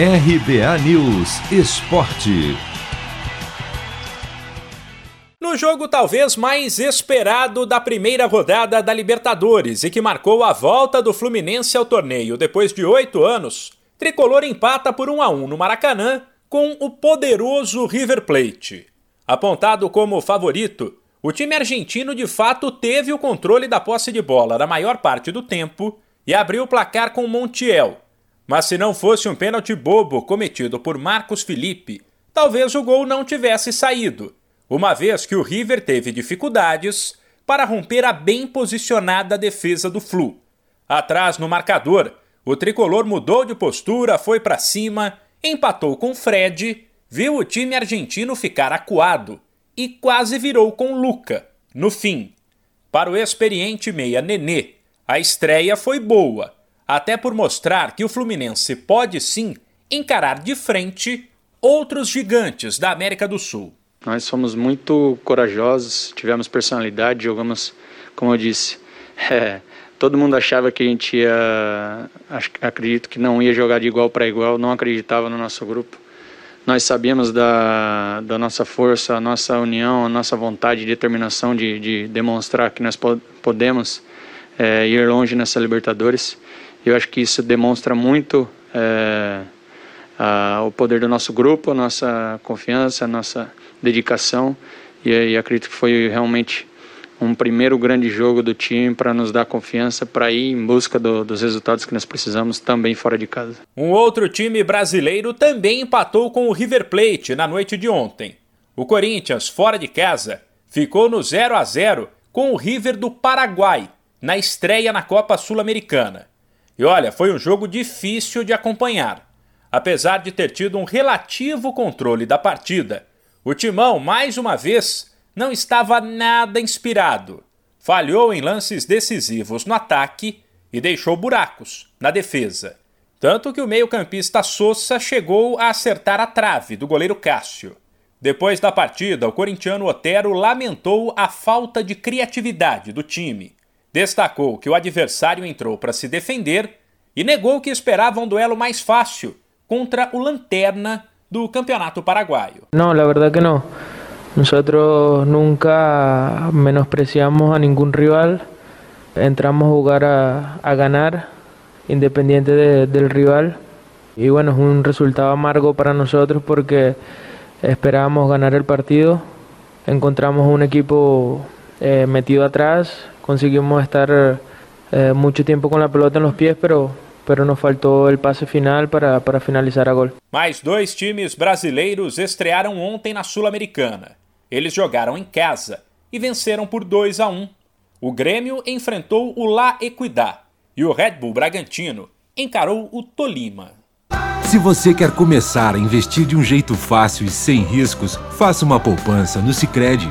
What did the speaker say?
RBA News Esporte. No jogo talvez mais esperado da primeira rodada da Libertadores e que marcou a volta do Fluminense ao torneio depois de oito anos, Tricolor empata por 1 a 1 no Maracanã com o poderoso River Plate. Apontado como favorito, o time argentino de fato teve o controle da posse de bola na maior parte do tempo e abriu o placar com Montiel, mas se não fosse um pênalti bobo cometido por Marcos Felipe, talvez o gol não tivesse saído, uma vez que o River teve dificuldades para romper a bem posicionada defesa do Flu. Atrás no marcador, o tricolor mudou de postura, foi para cima, empatou com Fred, viu o time argentino ficar acuado e quase virou com Luca, no fim. Para o experiente meia Nenê, a estreia foi boa até por mostrar que o Fluminense pode sim encarar de frente outros gigantes da América do Sul. Nós somos muito corajosos, tivemos personalidade, jogamos, como eu disse, é, todo mundo achava que a gente ia, acredito que não ia jogar de igual para igual, não acreditava no nosso grupo. Nós sabíamos da, da nossa força, a nossa união, a nossa vontade e determinação de, de demonstrar que nós podemos é, ir longe nessa Libertadores. Eu acho que isso demonstra muito é, a, o poder do nosso grupo, a nossa confiança, a nossa dedicação. E, e acredito que foi realmente um primeiro grande jogo do time para nos dar confiança para ir em busca do, dos resultados que nós precisamos também fora de casa. Um outro time brasileiro também empatou com o River Plate na noite de ontem. O Corinthians, fora de casa, ficou no 0 a 0 com o River do Paraguai na estreia na Copa Sul-Americana. E olha, foi um jogo difícil de acompanhar. Apesar de ter tido um relativo controle da partida, o Timão, mais uma vez, não estava nada inspirado. Falhou em lances decisivos no ataque e deixou buracos na defesa. Tanto que o meio-campista Sousa chegou a acertar a trave do goleiro Cássio. Depois da partida, o corintiano Otero lamentou a falta de criatividade do time Destacou que o adversário entrou para se defender e negou que esperava um duelo mais fácil contra o Lanterna do Campeonato Paraguaio. Não, la verdad que não. Nosotros nunca menospreciamos a ningún rival. Entramos a jugar a, a ganar, independiente de, del rival. Y bueno, es un resultado amargo para nosotros porque esperábamos ganar el partido. Encontramos un equipo eh, metido atrás, conseguimos estar eh, mucho tiempo con la pelota en los pies, pero pero nos faltou o passe final para, para finalizar a gol. Mais dois times brasileiros estrearam ontem na Sul-Americana. Eles jogaram em casa e venceram por 2 a 1. O Grêmio enfrentou o La Equidad e o Red Bull Bragantino encarou o Tolima. Se você quer começar a investir de um jeito fácil e sem riscos, faça uma poupança no Sicredi.